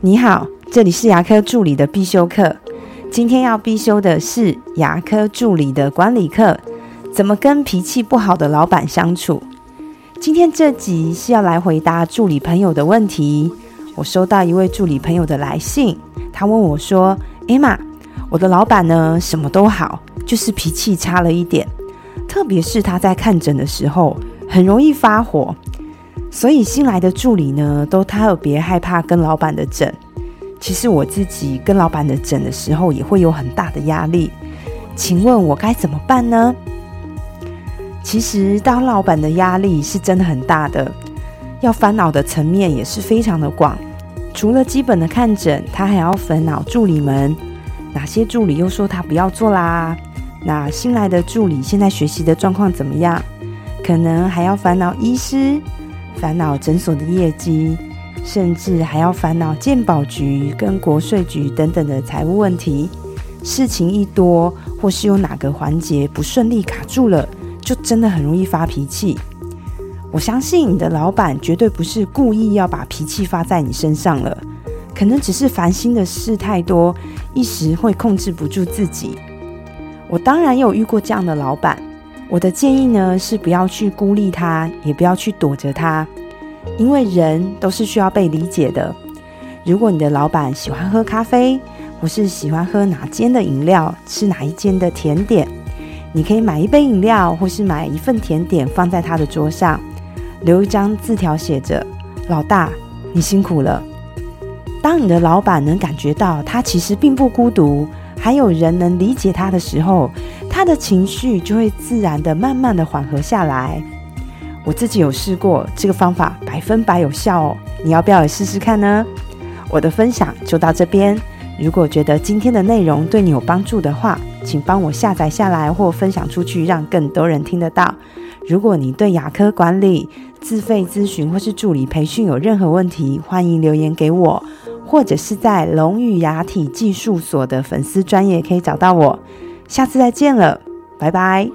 你好，这里是牙科助理的必修课。今天要必修的是牙科助理的管理课，怎么跟脾气不好的老板相处？今天这集是要来回答助理朋友的问题。我收到一位助理朋友的来信，他问我说：“艾玛，我的老板呢，什么都好，就是脾气差了一点，特别是他在看诊的时候，很容易发火。”所以新来的助理呢，都特别害怕跟老板的诊。其实我自己跟老板的诊的时候，也会有很大的压力。请问我该怎么办呢？其实当老板的压力是真的很大的，要烦恼的层面也是非常的广。除了基本的看诊，他还要烦恼助理们，哪些助理又说他不要做啦？那新来的助理现在学习的状况怎么样？可能还要烦恼医师。烦恼诊所的业绩，甚至还要烦恼健保局跟国税局等等的财务问题。事情一多，或是有哪个环节不顺利卡住了，就真的很容易发脾气。我相信你的老板绝对不是故意要把脾气发在你身上了，可能只是烦心的事太多，一时会控制不住自己。我当然有遇过这样的老板。我的建议呢是不要去孤立他，也不要去躲着他，因为人都是需要被理解的。如果你的老板喜欢喝咖啡，或是喜欢喝哪间的饮料，吃哪一间的甜点，你可以买一杯饮料，或是买一份甜点放在他的桌上，留一张字条，写着：“老大，你辛苦了。”当你的老板能感觉到他其实并不孤独。还有人能理解他的时候，的情绪就会自然的、慢慢的缓和下来。我自己有试过这个方法，百分百有效哦。你要不要也试试看呢？我的分享就到这边。如果觉得今天的内容对你有帮助的话，请帮我下载下来或分享出去，让更多人听得到。如果你对牙科管理、自费咨询或是助理培训有任何问题，欢迎留言给我。或者是在龙语牙体技术所的粉丝专业可以找到我，下次再见了，拜拜。